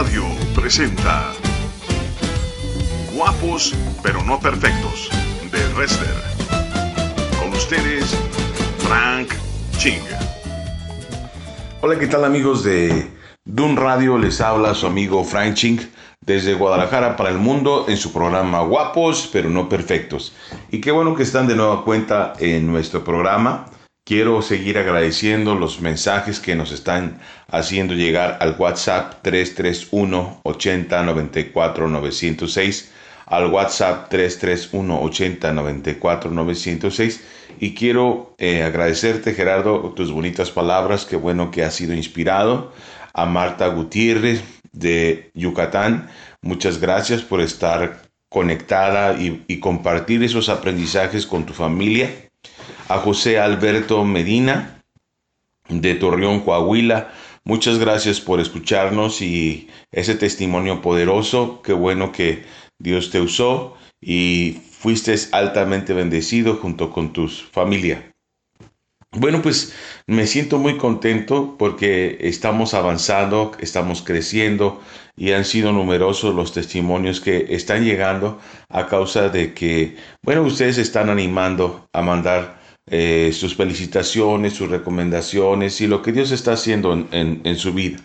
Radio presenta Guapos pero no perfectos de Wrestler. Con ustedes, Frank Ching. Hola, ¿qué tal amigos de Dun Radio? Les habla su amigo Frank Ching desde Guadalajara para el mundo en su programa Guapos pero no perfectos. Y qué bueno que están de nueva cuenta en nuestro programa. Quiero seguir agradeciendo los mensajes que nos están haciendo llegar al WhatsApp 331 80 94 906 al WhatsApp 331 80 94 906 y quiero eh, agradecerte Gerardo tus bonitas palabras, qué bueno que has sido inspirado. A Marta Gutiérrez de Yucatán, muchas gracias por estar conectada y, y compartir esos aprendizajes con tu familia a José Alberto Medina de Torreón, Coahuila. Muchas gracias por escucharnos y ese testimonio poderoso. Qué bueno que Dios te usó y fuiste altamente bendecido junto con tu familia. Bueno, pues me siento muy contento porque estamos avanzando, estamos creciendo y han sido numerosos los testimonios que están llegando a causa de que, bueno, ustedes están animando a mandar eh, sus felicitaciones, sus recomendaciones y lo que Dios está haciendo en, en su vida.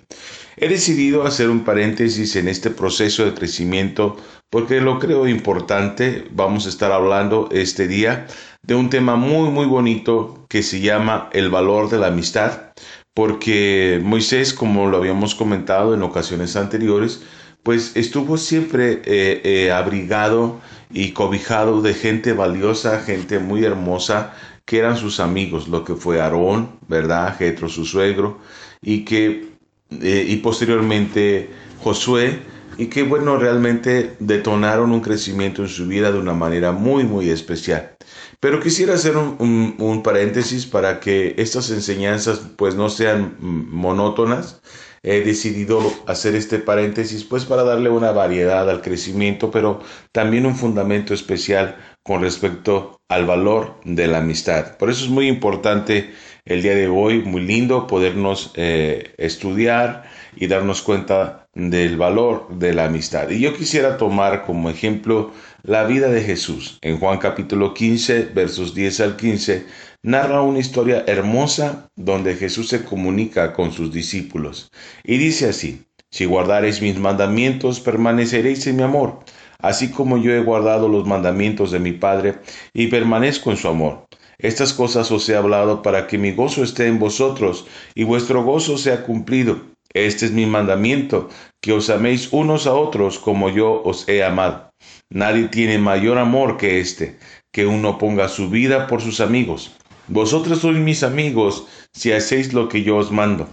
He decidido hacer un paréntesis en este proceso de crecimiento porque lo creo importante. Vamos a estar hablando este día de un tema muy muy bonito que se llama el valor de la amistad porque Moisés, como lo habíamos comentado en ocasiones anteriores, pues estuvo siempre eh, eh, abrigado y cobijado de gente valiosa, gente muy hermosa, que eran sus amigos, lo que fue Aarón, ¿verdad? Jetro, su suegro, y que, eh, y posteriormente Josué, y que, bueno, realmente detonaron un crecimiento en su vida de una manera muy, muy especial. Pero quisiera hacer un, un paréntesis para que estas enseñanzas, pues, no sean monótonas, he decidido hacer este paréntesis pues para darle una variedad al crecimiento, pero también un fundamento especial con respecto al valor de la amistad. Por eso es muy importante el día de hoy, muy lindo podernos eh, estudiar y darnos cuenta del valor de la amistad. Y yo quisiera tomar como ejemplo la vida de Jesús. En Juan capítulo 15, versos 10 al 15, narra una historia hermosa donde Jesús se comunica con sus discípulos. Y dice así, si guardareis mis mandamientos, permaneceréis en mi amor, así como yo he guardado los mandamientos de mi Padre y permanezco en su amor. Estas cosas os he hablado para que mi gozo esté en vosotros y vuestro gozo sea cumplido. Este es mi mandamiento, que os améis unos a otros como yo os he amado. Nadie tiene mayor amor que este, que uno ponga su vida por sus amigos. Vosotros sois mis amigos si hacéis lo que yo os mando.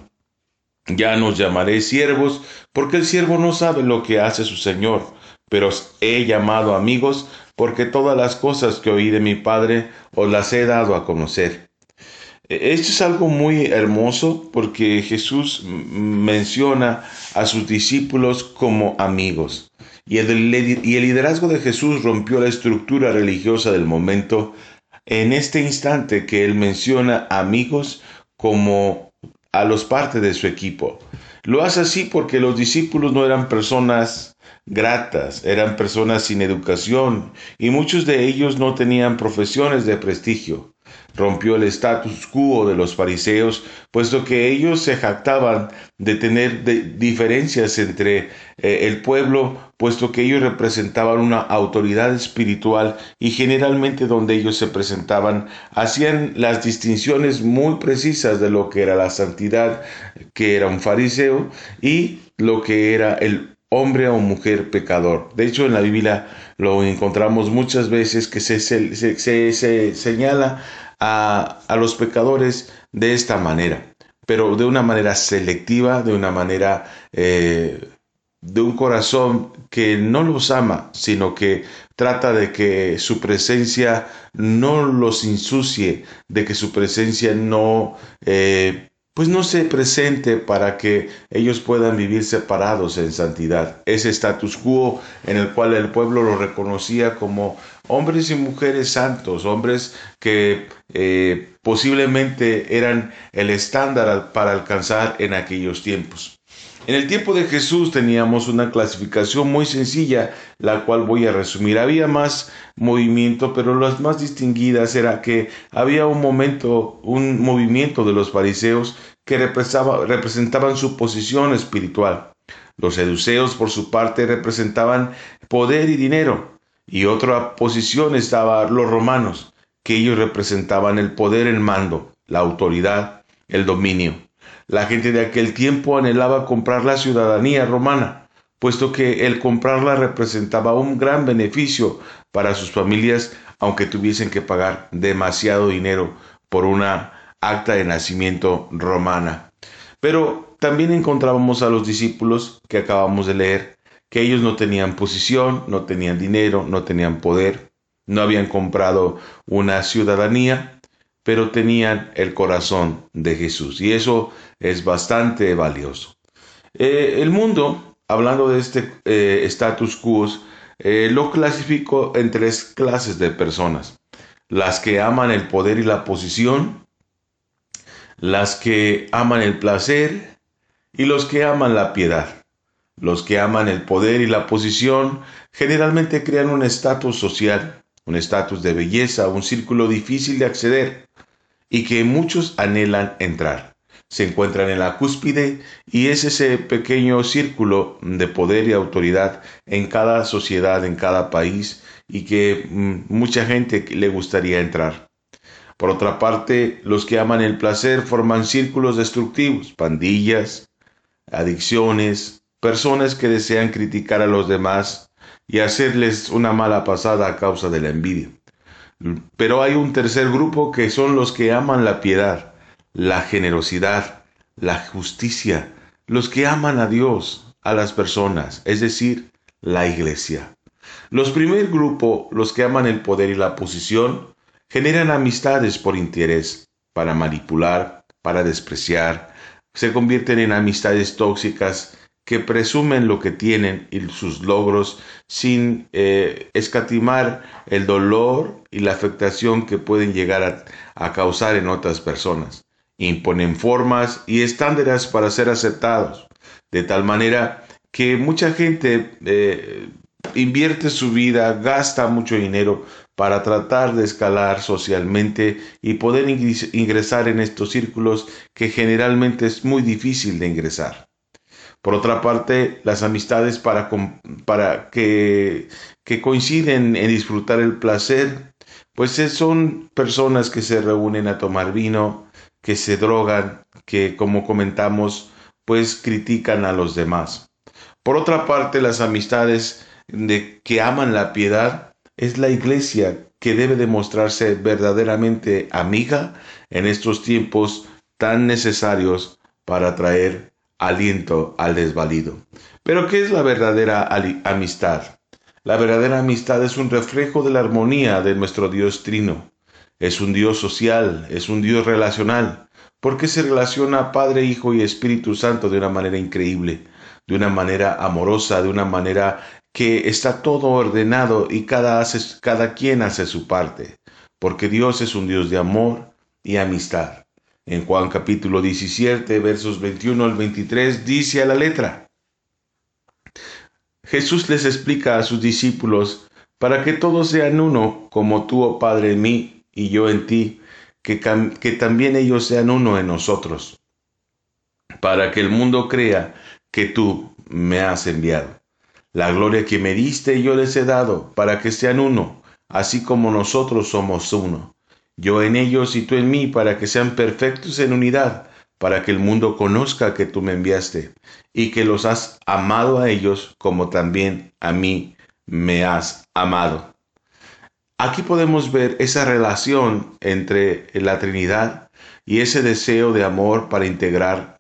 Ya nos llamaréis siervos, porque el siervo no sabe lo que hace su Señor, pero os he llamado amigos, porque todas las cosas que oí de mi Padre os las he dado a conocer. E, esto es algo muy hermoso porque Jesús menciona a sus discípulos como amigos. Y el, liderazgo de Jesús rompió la estructura religiosa del momento en este instante que él menciona amigos como a los parte de su equipo. Lo hace así porque los discípulos no eran personas gratas, eran personas sin educación y muchos de ellos no tenían profesiones de prestigio. Rompió el status quo de los fariseos, puesto que ellos se jactaban de tener diferencias entre eh, el pueblo, puesto que ellos representaban una autoridad espiritual y generalmente donde ellos se presentaban hacían las distinciones muy precisas de lo que era la santidad, que era un fariseo, y lo que era el hombre o mujer pecador. De hecho, en la Biblia lo encontramos muchas veces que se, se señala a, los pecadores de esta manera, pero de una manera selectiva, de una manera eh, de un corazón que no los ama, sino que trata de que su presencia no los insucie, de que su presencia no eh, pues no se presente para que ellos puedan vivir separados en santidad. Ese status quo en el cual el pueblo lo reconocía como hombres y mujeres santos, hombres que eh, posiblemente eran el estándar para alcanzar en aquellos tiempos. En el tiempo de Jesús teníamos una clasificación muy sencilla, la cual voy a resumir. Había más movimiento, pero las más distinguidas era que había un momento, un movimiento de los fariseos que representaban su posición espiritual. Los seduceos, por su parte, representaban poder y dinero. Y otra posición estaba los romanos, que ellos representaban el poder, el mando, la autoridad, el dominio. La gente de aquel tiempo anhelaba comprar la ciudadanía romana, puesto que el comprarla representaba un gran beneficio para sus familias, aunque tuviesen que pagar demasiado dinero por una acta de nacimiento romana. Pero también encontrábamos a los discípulos que acabamos de leer, que ellos no tenían posición, no tenían dinero, no tenían poder, no habían comprado una ciudadanía, pero tenían el corazón de Jesús. Y eso es bastante valioso. Eh, el mundo, hablando de este eh, status quo, eh, lo clasifico en tres clases de personas. Las que aman el poder y la posición, las que aman el placer y los que aman la piedad. Los que aman el poder y la posición generalmente crean un estatus social, un estatus de belleza, un círculo difícil de acceder y que muchos anhelan entrar. Se encuentran en la cúspide y es ese pequeño círculo de poder y autoridad en cada sociedad, en cada país y que mm, mucha gente le gustaría entrar. Por otra parte, los que aman el placer forman círculos destructivos, pandillas, adicciones, personas que desean criticar a los demás y hacerles una mala pasada a causa de la envidia. Pero hay un tercer grupo que son los que aman la piedad, la generosidad, la justicia, los que aman a Dios, a las personas, es decir, la iglesia. Los primer grupo, los que aman el poder y la posición, generan amistades por interés, para manipular, para despreciar, se convierten en amistades tóxicas que presumen lo que tienen y sus logros sin eh, escatimar el dolor y la afectación que pueden llegar a, causar en otras personas. Imponen formas y estándares para ser aceptados, de tal manera que mucha gente eh, invierte su vida, gasta mucho dinero para tratar de escalar socialmente y poder ingresar en estos círculos que generalmente es muy difícil de ingresar. Por otra parte, las amistades para, que, que coinciden en disfrutar el placer, pues son personas que se reúnen a tomar vino, que se drogan, que como comentamos, pues critican a los demás. Por otra parte, las amistades de que aman la piedad es la iglesia que debe demostrarse verdaderamente amiga en estos tiempos tan necesarios para traer aliento al desvalido. Pero ¿qué es la verdadera amistad? La verdadera amistad es un reflejo de la armonía de nuestro Dios Trino. Es un Dios social, es un Dios relacional, porque se relaciona Padre, Hijo y Espíritu Santo de una manera increíble, de una manera amorosa, de una manera que está todo ordenado y cada, hace, cada quien hace su parte, porque Dios es un Dios de amor y amistad. En Juan capítulo 17, versos 21 al 23, dice a la letra, Jesús les explica a sus discípulos, para que todos sean uno, como tú, oh Padre, en mí y yo en ti, que, que también ellos sean uno en nosotros, para que el mundo crea que tú me has enviado. La gloria que me diste yo les he dado, para que sean uno, así como nosotros somos uno yo en ellos y tú en mí, para que sean perfectos en unidad, para que el mundo conozca que tú me enviaste y que los has amado a ellos como también a mí me has amado. Aquí podemos ver esa relación entre la Trinidad y ese deseo de amor para integrar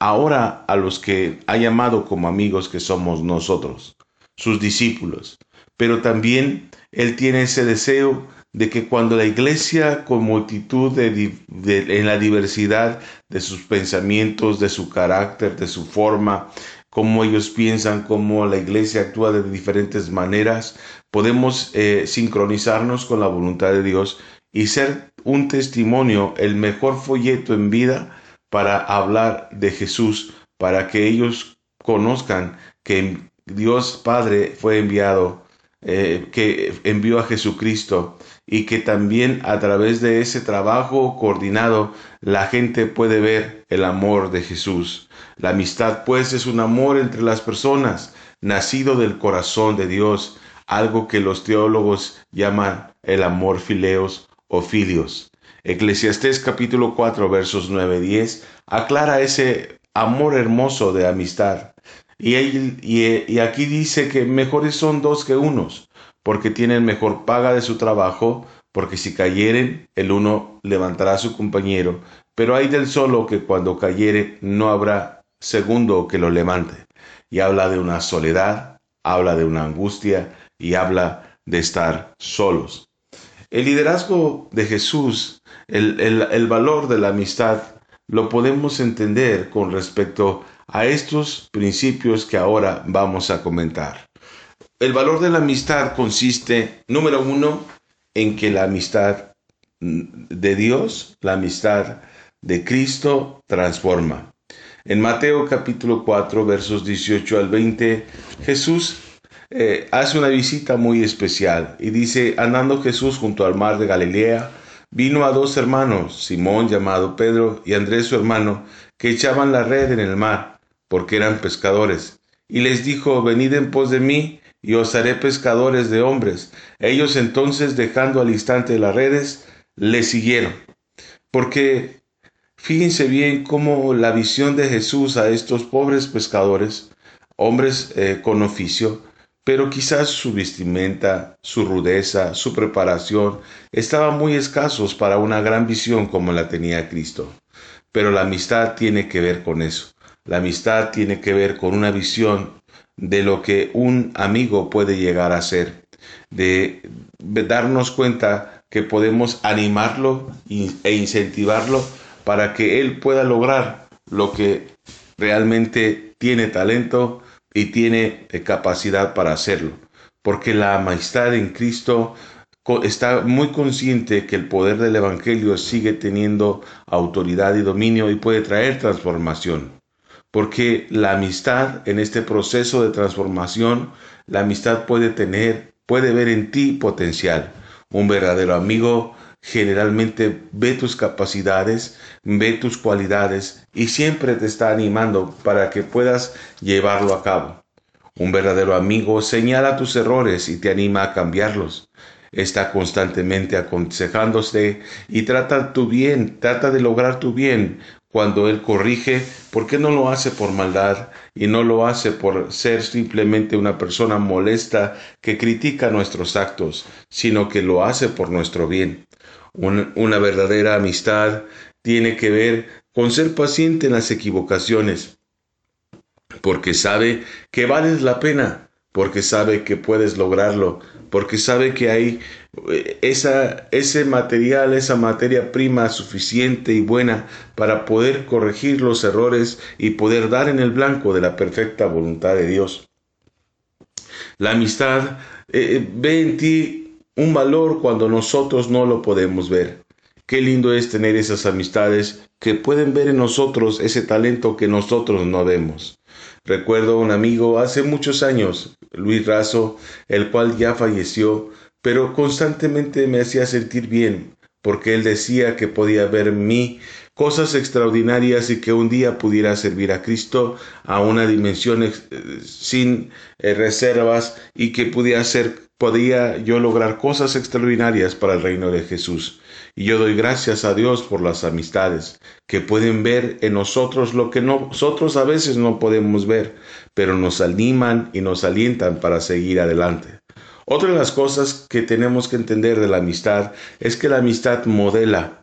ahora a los que ha llamado como amigos que somos nosotros, sus discípulos. Pero también Él tiene ese deseo de que cuando la iglesia con multitud de, en la diversidad de sus pensamientos, de su carácter, de su forma, cómo ellos piensan, cómo la iglesia actúa de diferentes maneras, podemos eh, sincronizarnos con la voluntad de Dios y ser un testimonio, el mejor folleto en vida para hablar de Jesús para que ellos conozcan que Dios Padre fue enviado, eh, que envió a Jesucristo y que también a través de ese trabajo coordinado la gente puede ver el amor de Jesús. La amistad pues es un amor entre las personas, nacido del corazón de Dios, algo que los teólogos llaman el amor fileos o filios. Eclesiastés capítulo 4 versos 9 y 10 aclara ese amor hermoso de amistad. Y, y, aquí dice que mejores son dos que unos, porque tienen mejor paga de su trabajo, porque si cayeren, el uno levantará a su compañero, pero hay del solo que cuando cayere no habrá segundo que lo levante. Y habla de una soledad, habla de una angustia y habla de estar solos. El liderazgo de Jesús, el, el valor de la amistad, lo podemos entender con respecto a estos principios que ahora vamos a comentar. El valor de la amistad consiste, número uno, en que la amistad de Dios, la amistad de Cristo, transforma. En Mateo capítulo 4, versos 18 al 20, Jesús eh, hace una visita muy especial y dice, andando Jesús junto al mar de Galilea, vino a dos hermanos, Simón llamado Pedro y Andrés su hermano, que echaban la red en el mar, porque eran pescadores. Y les dijo, venid en pos de mí, y os haré pescadores de hombres. Ellos entonces, dejando al instante las redes, le siguieron. Porque fíjense bien cómo la visión de Jesús a estos pobres pescadores, hombres eh, con oficio, pero quizás su vestimenta, su rudeza, su preparación estaban muy escasos para una gran visión como la tenía Cristo. Pero la amistad tiene que ver con eso. La amistad tiene que ver con una visión de lo que un amigo puede llegar a ser, de darnos cuenta que podemos animarlo e incentivarlo para que él pueda lograr lo que realmente tiene talento y tiene eh, capacidad para hacerlo. Porque la amistad en Cristo está muy consciente que el poder del Evangelio sigue teniendo autoridad y dominio y puede traer transformación porque la amistad en este proceso de transformación, la amistad puede tener, puede ver en ti potencial. Un verdadero amigo generalmente ve tus capacidades, ve tus cualidades y siempre te está animando para que puedas llevarlo a cabo. Un verdadero amigo señala tus errores y te anima a cambiarlos. Está constantemente aconsejándose y trata tu bien, trata de lograr tu bien cuando Él corrige, ¿por qué no lo hace por maldad y no lo hace por ser simplemente una persona molesta que critica nuestros actos, sino que lo hace por nuestro bien? una verdadera amistad tiene que ver con ser paciente en las equivocaciones, porque sabe que vales la pena, porque sabe que puedes lograrlo, porque sabe que hay eh, esa, ese material, esa materia prima suficiente y buena para poder corregir los errores y poder dar en el blanco de la perfecta voluntad de Dios. La amistad eh, eh, ve en ti un valor cuando nosotros no lo podemos ver. Qué lindo es tener esas amistades que pueden ver en nosotros ese talento que nosotros no vemos. Recuerdo un amigo hace muchos años, Luis Razo, el cual ya falleció, pero constantemente me hacía sentir bien, porque él decía que podía ver en mí cosas extraordinarias y que un día pudiera servir a Cristo a una dimensión eh, sin eh, reservas y que pudiera ser podía yo lograr cosas extraordinarias para el reino de Jesús. Y yo doy gracias a Dios por las amistades que pueden ver en nosotros lo que nosotros a veces no podemos ver, pero nos animan y nos alientan para seguir adelante. Otra de las cosas que tenemos que entender de la amistad es que la amistad modela,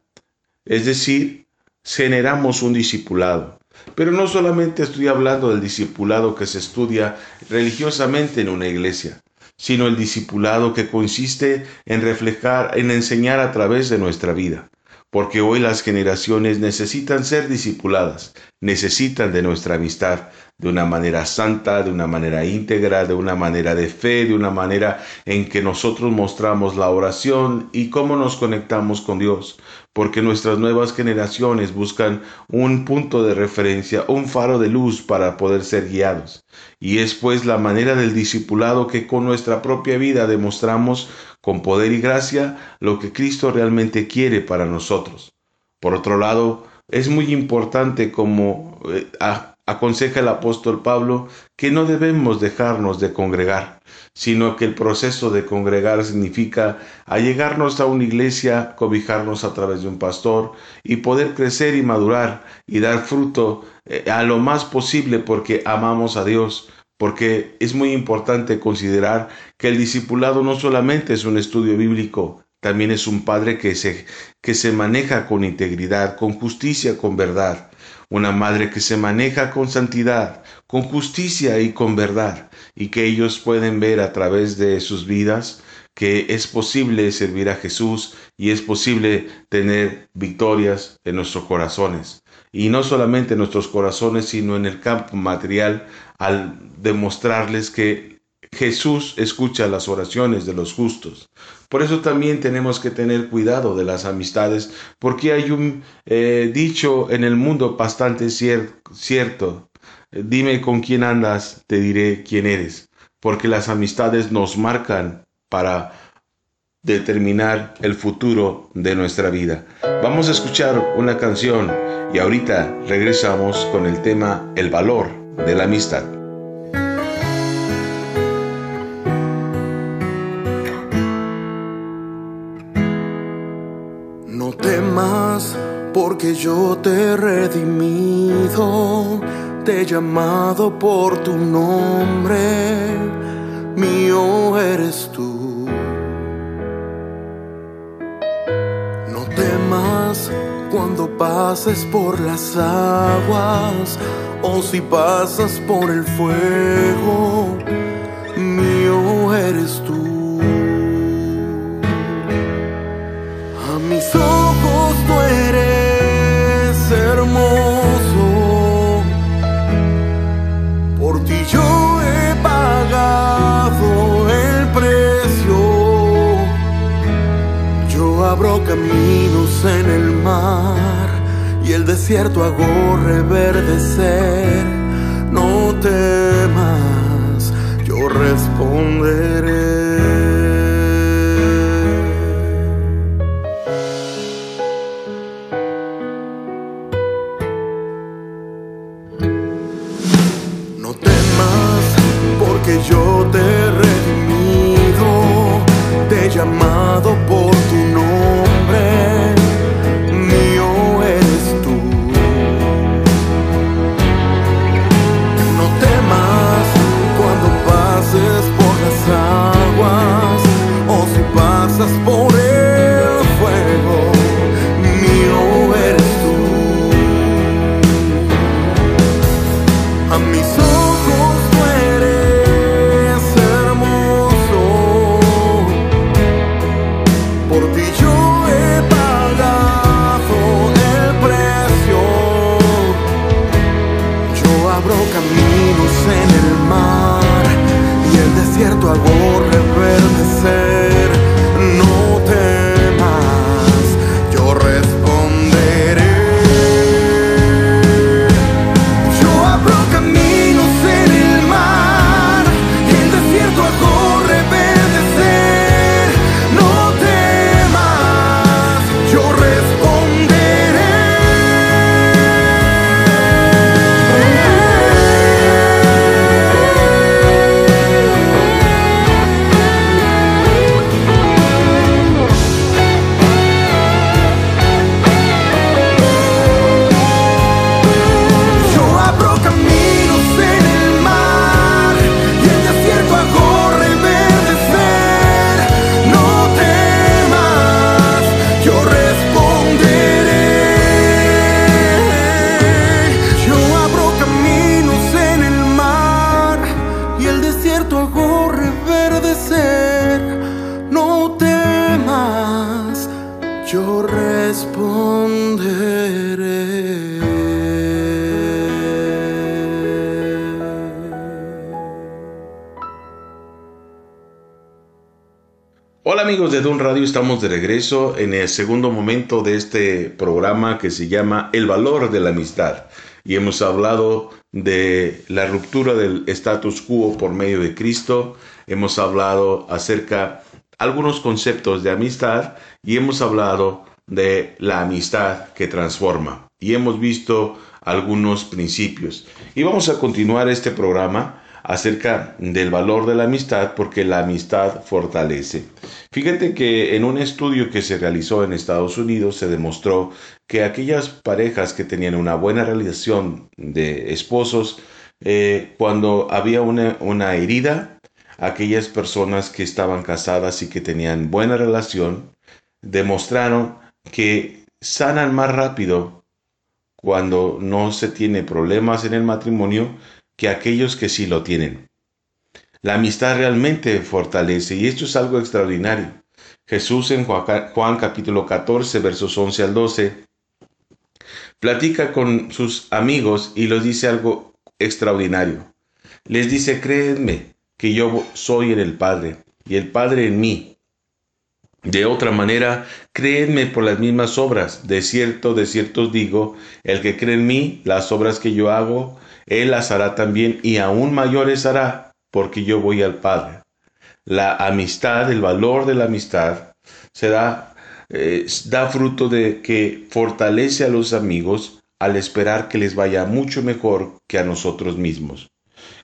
es decir, generamos un discipulado. Pero no solamente estoy hablando del discipulado que se estudia religiosamente en una iglesia sino el discipulado que consiste en reflejar, en enseñar a través de nuestra vida. Porque hoy las generaciones necesitan ser discipuladas, necesitan de nuestra amistad, de una manera santa, de una manera íntegra, de una manera de fe, de una manera en que nosotros mostramos la oración y cómo nos conectamos con Dios. Porque nuestras nuevas generaciones buscan un punto de referencia, un faro de luz para poder ser guiados. Y es pues la manera del discipulado que con nuestra propia vida demostramos con poder y gracia lo que Cristo realmente quiere para nosotros. Por otro lado, es muy importante como eh, aconseja el apóstol Pablo que no debemos dejarnos de congregar, sino que el proceso de congregar significa allegarnos a una iglesia, cobijarnos a través de un pastor y poder crecer y madurar y dar fruto eh, a lo más posible porque amamos a Dios, porque es muy importante considerar que el discipulado no solamente es un estudio bíblico, también es un padre que se, que se maneja con integridad, con justicia, con verdad. Una madre que se maneja con santidad, con justicia y con verdad. Y que ellos pueden ver a través de sus vidas que es posible servir a Jesús y es posible tener victorias en nuestros corazones. Y no solamente en nuestros corazones, sino en el campo material, al demostrarles que Jesús escucha las oraciones de los justos. Por eso también tenemos que tener cuidado de las amistades, porque hay un eh, dicho en el mundo bastante cierto. Dime con quién andas, te diré quién eres, porque las amistades nos marcan para determinar el futuro de nuestra vida. Vamos a escuchar una canción y ahorita regresamos con el tema El valor de la amistad. Yo te he redimido, te he llamado por tu nombre, mío eres tú. No temas cuando pases por las aguas o si pasas por el fuego, mío eres tú. A mis ojos tú caminos en el mar y el desierto hago reverdecer. No temas, yo responderé. Amigos de Don Radio, estamos de regreso en el segundo momento de este programa que se llama El valor de la amistad. Y hemos hablado de la ruptura del status quo por medio de Cristo, hemos hablado acerca algunos conceptos de amistad y hemos hablado de la amistad que transforma. Y hemos visto algunos principios. Y vamos a continuar este programa acerca del valor de la amistad porque la amistad fortalece. Fíjate que en un estudio que se realizó en Estados Unidos se demostró que aquellas parejas que tenían una buena relación de esposos, eh, cuando había una, una herida, aquellas personas que estaban casadas y que tenían buena relación, demostraron que sanan más rápido cuando no se tiene problemas en el matrimonio que aquellos que sí lo tienen. La amistad realmente fortalece y esto es algo extraordinario. Jesús en Juan capítulo 14 versos 11 al 12 platica con sus amigos y les dice algo extraordinario. Les dice, créanme que yo soy en el Padre y el Padre en mí. De otra manera, créenme por las mismas obras. De cierto, de cierto os digo, el que cree en mí, las obras que yo hago, él las hará también y aún mayores hará, porque yo voy al Padre. La amistad, el valor de la amistad, se da, eh, da fruto de que fortalece a los amigos al esperar que les vaya mucho mejor que a nosotros mismos.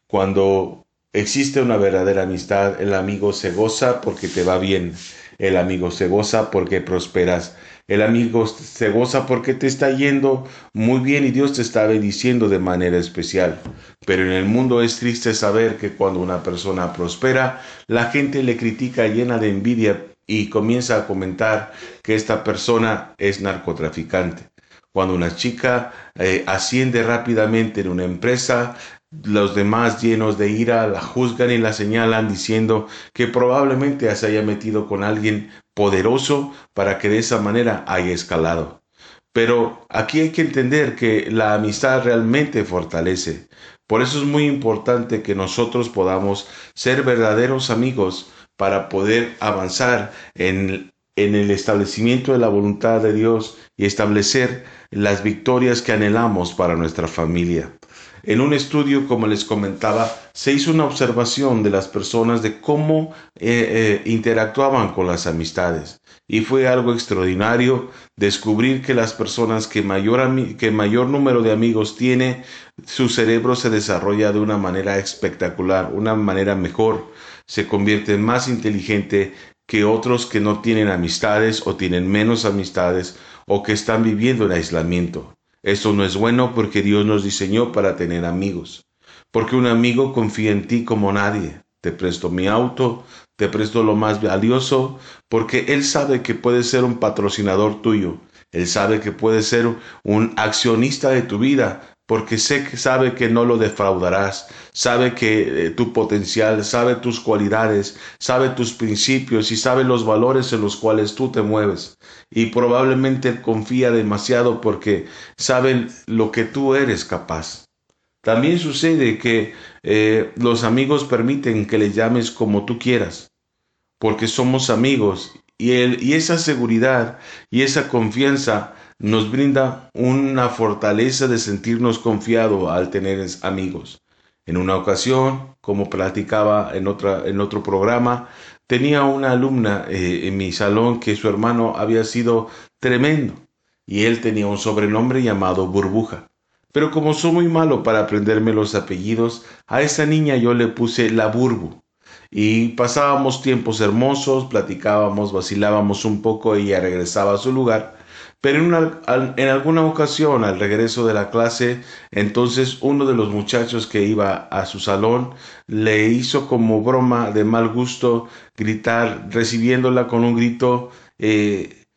Cuando existe una verdadera amistad, el amigo se goza porque te va bien, el amigo se goza porque prosperas, el amigo se goza porque te está yendo muy bien y Dios te está bendiciendo de manera especial. Pero en el mundo es triste saber que cuando una persona prospera, la gente le critica llena de envidia y comienza a comentar que esta persona es narcotraficante. Cuando una chica eh, asciende rápidamente en una empresa, los demás llenos de ira la juzgan y la señalan diciendo que probablemente se haya metido con alguien poderoso para que de esa manera haya escalado. Pero aquí hay que entender que la amistad realmente fortalece. Por eso es muy importante que nosotros podamos ser verdaderos amigos para poder avanzar en, en el establecimiento de la voluntad de Dios y establecer las victorias que anhelamos para nuestra familia. En un estudio, como les comentaba, se hizo una observación de las personas de cómo eh, eh, interactuaban con las amistades. Y fue algo extraordinario descubrir que las personas que mayor, que mayor número de amigos tiene, su cerebro se desarrolla de una manera espectacular, una manera mejor. Se convierte en más inteligente que otros que no tienen amistades o tienen menos amistades o que están viviendo en aislamiento. Esto no es bueno porque Dios nos diseñó para tener amigos. Porque un amigo confía en ti como nadie. Te presto mi auto, te presto lo más valioso, porque Él sabe que puede ser un patrocinador tuyo. Él sabe que puede ser un accionista de tu vida, porque sé que sabe que no lo defraudarás, sabe que eh, tu potencial, sabe tus cualidades, sabe tus principios y sabe los valores en los cuales tú te mueves y probablemente confía demasiado porque saben lo que tú eres capaz. También sucede que eh, los amigos permiten que le llames como tú quieras, porque somos amigos y, esa seguridad y esa confianza nos brinda una fortaleza de sentirnos confiados al tener amigos. En una ocasión, como platicaba en otro programa, Tenía una alumna eh, en mi salón que su hermano había sido tremendo y él tenía un sobrenombre llamado Burbuja. Pero como soy muy malo para aprenderme los apellidos, a esa niña yo le puse la Burbu. Y pasábamos tiempos hermosos, platicábamos, vacilábamos un poco, ella regresaba a su lugar pero en, alguna ocasión, al regreso de la clase, entonces uno de los muchachos que iba a su salón le hizo como broma de mal gusto gritar, recibiéndola con un grito eh,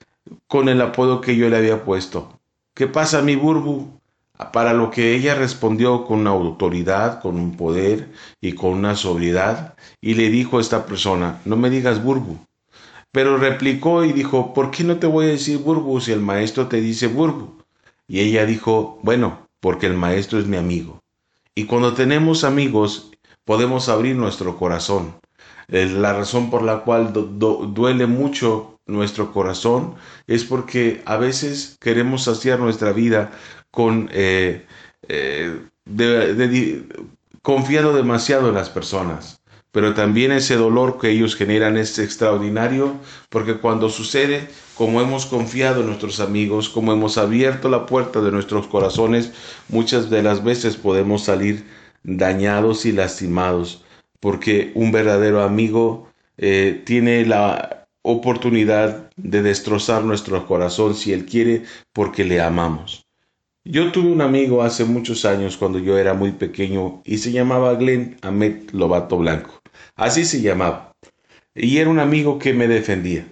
con el apodo que yo le había puesto. ¿Qué pasa, mi burbu? Para lo que ella respondió con una autoridad, con un poder y con una sobriedad, y le dijo a esta persona, no me digas burbu, pero replicó y dijo, ¿por qué no te voy a decir Burbu si el maestro te dice Burbu? Y ella dijo, bueno, porque el maestro es mi amigo. Y cuando tenemos amigos, podemos abrir nuestro corazón. la razón por la cual duele mucho nuestro corazón es porque a veces queremos saciar nuestra vida con eh, eh, confiando demasiado en las personas. Pero también ese dolor que ellos generan es extraordinario porque cuando sucede, como hemos confiado en nuestros amigos, como hemos abierto la puerta de nuestros corazones, muchas de las veces podemos salir dañados y lastimados porque un verdadero amigo eh, tiene la oportunidad de destrozar nuestro corazón si él quiere porque le amamos. Yo tuve un amigo hace muchos años cuando yo era muy pequeño y se llamaba Glenn Ahmed Lobato Blanco. Así se llamaba. Y era un amigo que me defendía.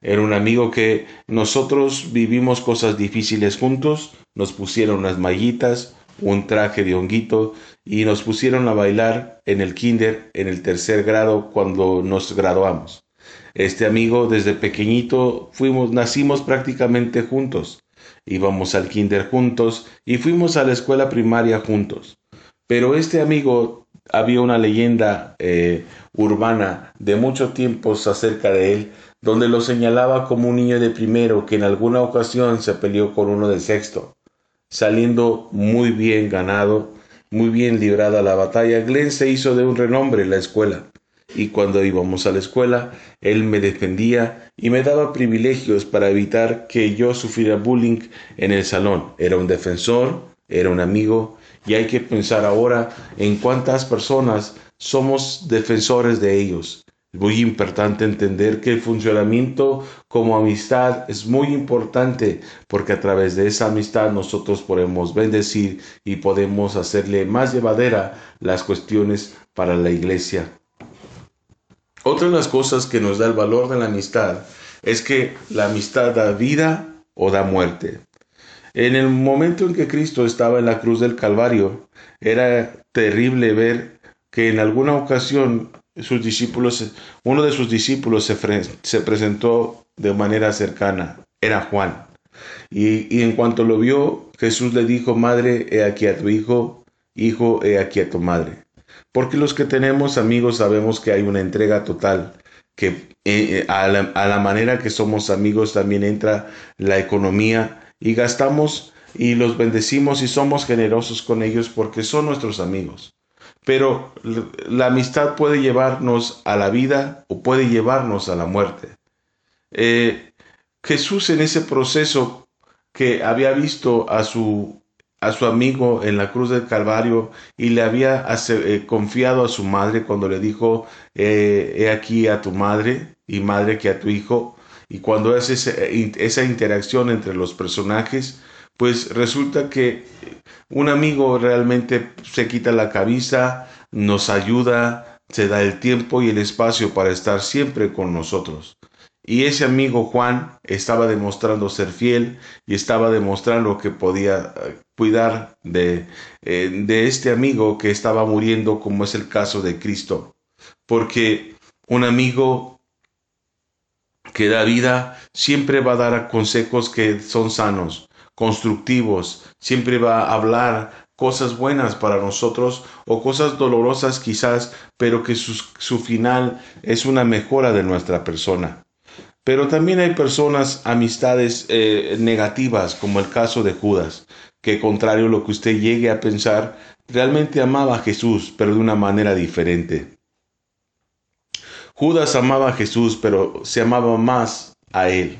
Era un amigo que nosotros vivimos cosas difíciles juntos, nos pusieron unas mallitas, un traje de honguito y nos pusieron a bailar en el kinder en el tercer grado cuando nos graduamos. Este amigo desde pequeñito fuimos, nacimos prácticamente juntos. Íbamos al kinder juntos y fuimos a la escuela primaria juntos. Pero este amigo había una leyenda eh, urbana de muchos tiempos acerca de él, donde lo señalaba como un niño de primero que en alguna ocasión se peleó con uno de sexto, saliendo muy bien ganado muy bien librada la batalla, Glenn se hizo de un renombre en la escuela. Y cuando íbamos a la escuela, él me defendía y me daba privilegios para evitar que yo sufriera bullying en el salón. Era un defensor, era un amigo, y hay que pensar ahora en cuántas personas somos defensores de ellos muy importante entender que el funcionamiento como amistad es muy importante porque a través de esa amistad nosotros podemos bendecir y podemos hacerle más llevadera las cuestiones para la iglesia. Otra de las cosas que nos da el valor de la amistad es que la amistad da vida o da muerte. En el momento en que Cristo estaba en la cruz del Calvario, era terrible ver que en alguna ocasión sus discípulos, uno de sus discípulos se, presentó de manera cercana, era Juan. Y, y, en cuanto lo vio, Jesús le dijo, Madre, he aquí a tu hijo, hijo, he aquí a tu madre. Porque los que tenemos amigos sabemos que hay una entrega total, que eh, eh, a, la, a la manera que somos amigos también entra la economía y gastamos y los bendecimos y somos generosos con ellos porque son nuestros amigos. Pero la amistad puede llevarnos a la vida o puede llevarnos a la muerte. Eh, Jesús en ese proceso que había visto a su, a su amigo en la cruz del Calvario y le había eh, confiado a su madre cuando le dijo, eh, he aquí a tu madre y madre que a tu hijo, y cuando hace esa interacción entre los personajes, pues resulta que un amigo realmente se quita la cabeza, nos ayuda, se da el tiempo y el espacio para estar siempre con nosotros. Y ese amigo Juan estaba demostrando ser fiel y estaba demostrando que podía eh, cuidar de, eh, de este amigo que estaba muriendo como es el caso de Cristo. Porque un amigo que da vida siempre va a dar consejos que son sanos constructivos, siempre va a hablar cosas buenas para nosotros o cosas dolorosas quizás, pero que su, final es una mejora de nuestra persona. Pero también hay personas, amistades eh, negativas, como el caso de Judas, que contrario a lo que usted llegue a pensar, realmente amaba a Jesús, pero de una manera diferente. Judas amaba a Jesús, pero se amaba más a él.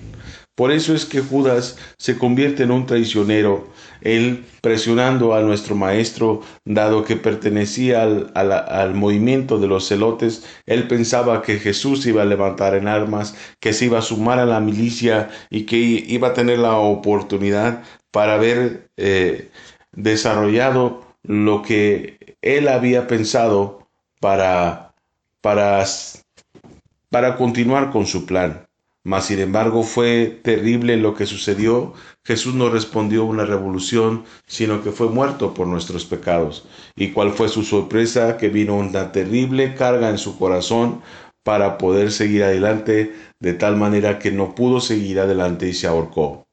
Por eso es que Judas se convierte en un traicionero, él presionando a nuestro maestro, dado que pertenecía al, movimiento de los celotes, él pensaba que Jesús iba a levantar en armas, que se iba a sumar a la milicia y que iba a tener la oportunidad para haber eh, desarrollado lo que él había pensado para, para, para continuar con su plan. Mas sin embargo fue terrible lo que sucedió. Jesús no respondió una revolución, sino que fue muerto por nuestros pecados. ¿Y cuál fue su sorpresa? Que vino una terrible carga en su corazón para poder seguir adelante, de tal manera que no pudo seguir adelante y se ahorcó.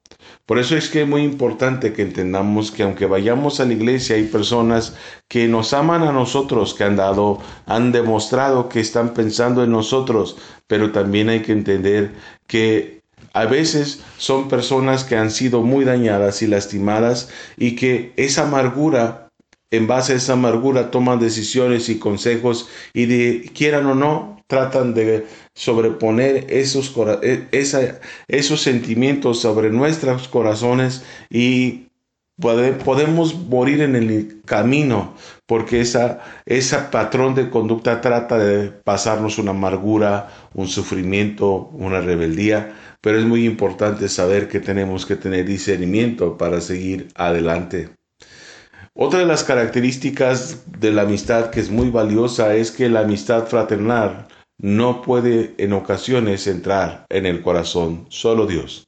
Por eso es que es muy importante que entendamos que aunque vayamos a la iglesia hay personas que nos aman a nosotros, que han dado, han demostrado que están pensando en nosotros, pero también hay que entender que a veces son personas que han sido muy dañadas y lastimadas y que esa amargura, en base a esa amargura, toman decisiones y consejos y de, quieran o no, tratan de sobreponer esos, e, esos sentimientos sobre nuestros corazones y podemos morir en el camino porque esa, ese patrón de conducta trata de pasarnos una amargura, un sufrimiento, una rebeldía, pero es muy importante saber que tenemos que tener discernimiento para seguir adelante. Otra de las características de la amistad que es muy valiosa es que la amistad fraternal no puede en ocasiones entrar en el corazón, solo Dios.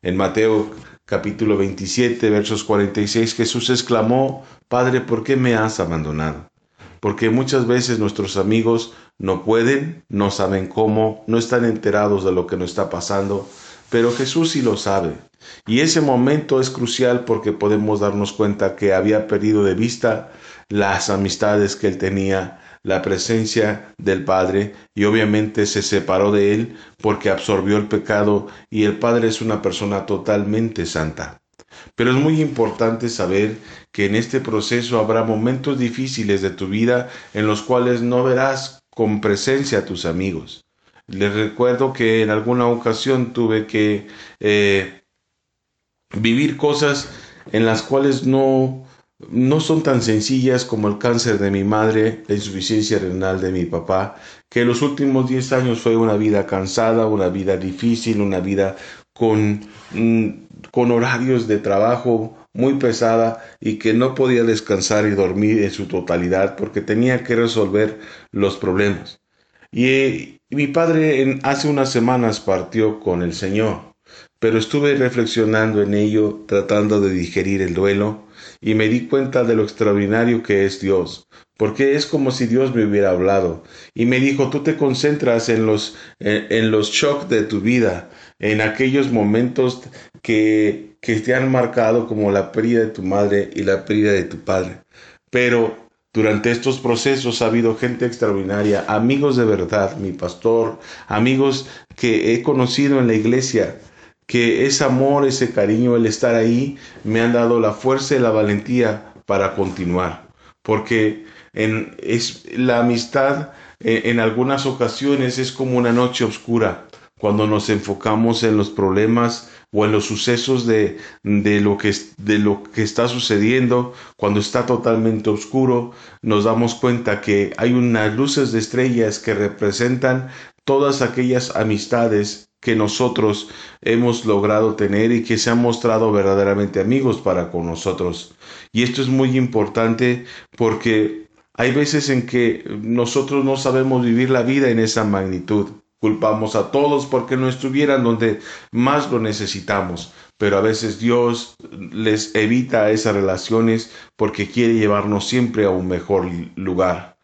En Mateo capítulo 27, versos 46, Jesús exclamó, Padre, ¿por qué me has abandonado? Porque muchas veces nuestros amigos no pueden, no saben cómo, no están enterados de lo que nos está pasando, pero Jesús sí lo sabe. Y ese momento es crucial porque podemos darnos cuenta que había perdido de vista las amistades que él tenía la presencia del Padre y obviamente se separó de él porque absorbió el pecado y el Padre es una persona totalmente santa. Pero es muy importante saber que en este proceso habrá momentos difíciles de tu vida en los cuales no verás con presencia a tus amigos. Les recuerdo que en alguna ocasión tuve que eh, vivir cosas en las cuales no no son tan sencillas como el cáncer de mi madre, la insuficiencia renal de mi papá, que los últimos 10 años fue una vida cansada, una vida difícil, una vida con, mm, con horarios de trabajo muy pesada y que no podía descansar y dormir en su totalidad porque tenía que resolver los problemas. Y, mi padre hace unas semanas partió con el Señor, pero estuve reflexionando en ello, tratando de digerir el duelo, y me di cuenta de lo extraordinario que es Dios, porque es como si Dios me hubiera hablado y me dijo, tú te concentras en los, en, los shocks de tu vida, en aquellos momentos que, que te han marcado como la pérdida de tu madre y la pérdida de tu padre. Pero durante estos procesos ha habido gente extraordinaria, amigos de verdad, mi pastor, amigos que he conocido en la iglesia, que ese amor, ese cariño, el estar ahí, me han dado la fuerza y la valentía para continuar. Porque en, es, la amistad eh, en algunas ocasiones es como una noche oscura, cuando nos enfocamos en los problemas o en los sucesos de, de, lo que, de lo que está sucediendo, cuando está totalmente oscuro, nos damos cuenta que hay unas luces de estrellas que representan todas aquellas amistades que nosotros hemos logrado tener y que se han mostrado verdaderamente amigos para con nosotros. Y esto es muy importante porque hay veces en que nosotros no sabemos vivir la vida en esa magnitud. Culpamos a todos porque no estuvieran donde más lo necesitamos, pero a veces Dios les evita esas relaciones porque quiere llevarnos siempre a un mejor lugar.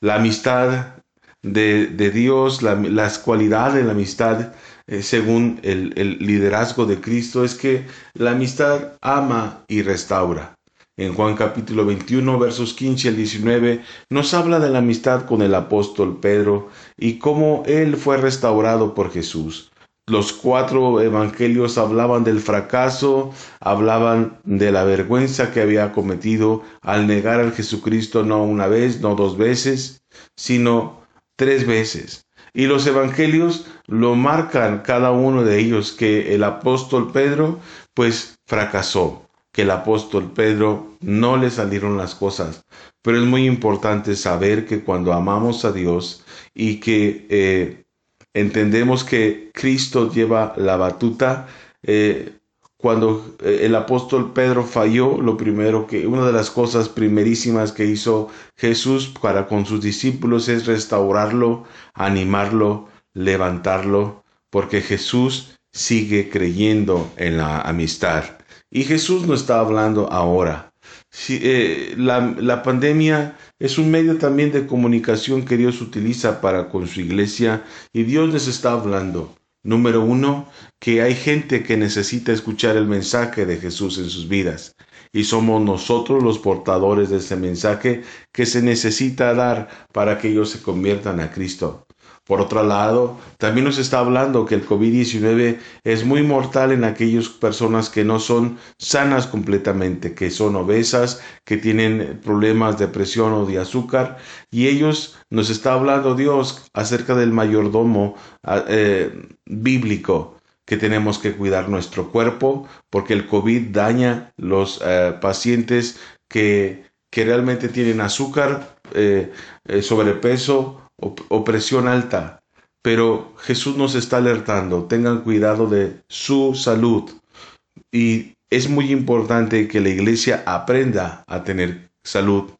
La amistad de, Dios, las cualidades de la amistad eh, según el, el liderazgo de Cristo, es que la amistad ama y restaura. En Juan capítulo 21, versos 15 al 19, nos habla de la amistad con el apóstol Pedro y cómo él fue restaurado por Jesús. Los cuatro evangelios hablaban del fracaso, hablaban de la vergüenza que había cometido al negar al Jesucristo no una vez, no dos veces, sino tres veces. Y los evangelios lo marcan cada uno de ellos que el apóstol Pedro pues fracasó, que el apóstol Pedro no le salieron las cosas. Pero es muy importante saber que cuando amamos a Dios y que eh, entendemos que Cristo lleva la batuta, eh, cuando eh, el apóstol Pedro falló, lo primero que, una de las cosas primerísimas que hizo Jesús para con sus discípulos es restaurarlo, animarlo, levantarlo, porque Jesús sigue creyendo en la amistad. Y Jesús no está hablando ahora. Eh, la, la pandemia es un medio también de comunicación que Dios utiliza para con su iglesia y Dios les está hablando. Número uno, que hay gente que necesita escuchar el mensaje de Jesús en sus vidas. Y somos nosotros los portadores de ese mensaje que se necesita dar para que ellos se conviertan a Cristo. Por otro lado, también nos está hablando que el COVID-19 es muy mortal en aquellas personas que no son sanas completamente, que son obesas, que tienen problemas de presión o de azúcar, y ellos nos está hablando Dios acerca del mayordomo eh, bíblico que tenemos que cuidar nuestro cuerpo porque el COVID daña los eh, pacientes que, que, realmente tienen azúcar, eh, eh, sobrepeso o, presión alta. Pero Jesús nos está alertando, tengan cuidado de su salud. Y es muy importante que la iglesia aprenda a tener salud.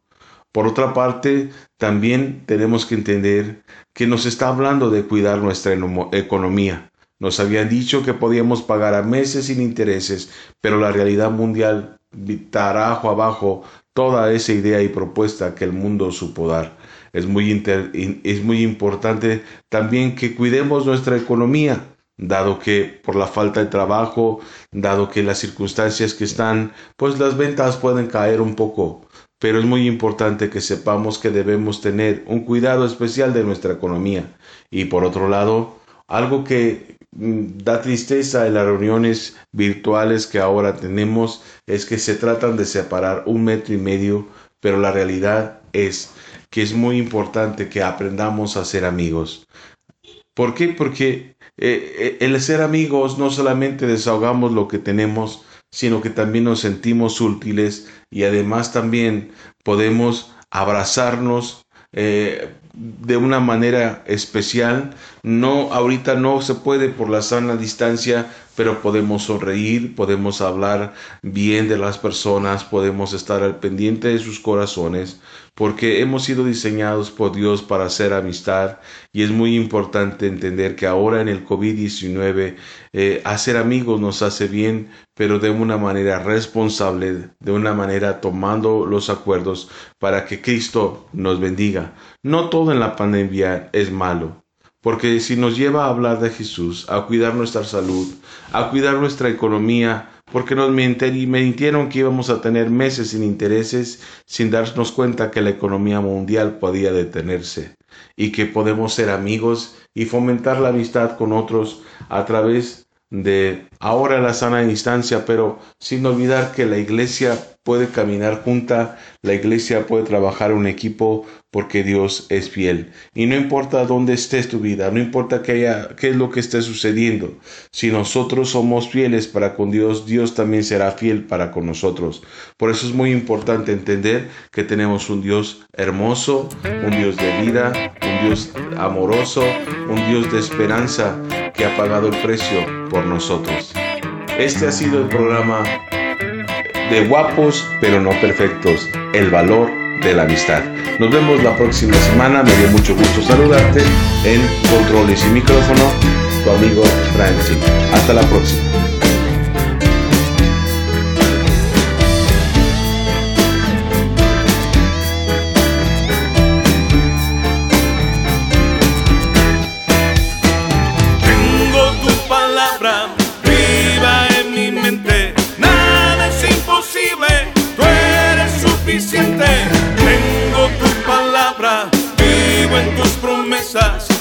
Por otra parte, también tenemos que entender que nos está hablando de cuidar nuestra economía. Nos habían dicho que podíamos pagar a meses sin intereses, pero la realidad mundial tarajo abajo toda esa idea y propuesta que el mundo supo dar. Es muy, es muy importante también que cuidemos nuestra economía, dado que por la falta de trabajo, dado que las circunstancias que están, pues las ventas pueden caer un poco. Pero es muy importante que sepamos que debemos tener un cuidado especial de nuestra economía. Y por otro lado, algo que da tristeza en las reuniones virtuales que ahora tenemos es que se tratan de separar un metro y medio, pero la realidad es que es muy importante que aprendamos a ser amigos. ¿Por qué? Porque eh, eh, el ser amigos no solamente desahogamos lo que tenemos, sino que también nos sentimos útiles y además también podemos abrazarnos, eh, de una manera especial. No, ahorita no se puede por la sana distancia, pero podemos sonreír, podemos hablar bien de las personas, podemos estar al pendiente de sus corazones, porque hemos sido diseñados por Dios para hacer amistad y es muy importante entender que ahora en el COVID-19 eh, hacer amigos nos hace bien, pero de una manera responsable, de una manera tomando los acuerdos para que Cristo nos bendiga. No todo en la pandemia es malo, porque si nos lleva a hablar de Jesús, a cuidar nuestra salud, a cuidar nuestra economía, porque nos mintieron que íbamos a tener meses sin intereses sin darnos cuenta que la economía mundial podía detenerse y que podemos ser amigos y fomentar la amistad con otros a través de ahora la sana distancia, pero sin olvidar que la iglesia puede caminar junta, la iglesia puede trabajar un equipo porque Dios es fiel. Y no importa dónde estés tu vida, no importa qué, haya, qué es lo que esté sucediendo, si nosotros somos fieles para con Dios, Dios también será fiel para con nosotros. Por eso es muy importante entender que tenemos un Dios hermoso, un Dios de vida, un Dios amoroso, un Dios de esperanza que ha pagado el precio por nosotros. Este ha sido el programa de guapos pero no perfectos, el valor de la amistad. Nos vemos la próxima semana, me dio mucho gusto saludarte en Controles y Micrófono, tu amigo Francis. Hasta la próxima. Que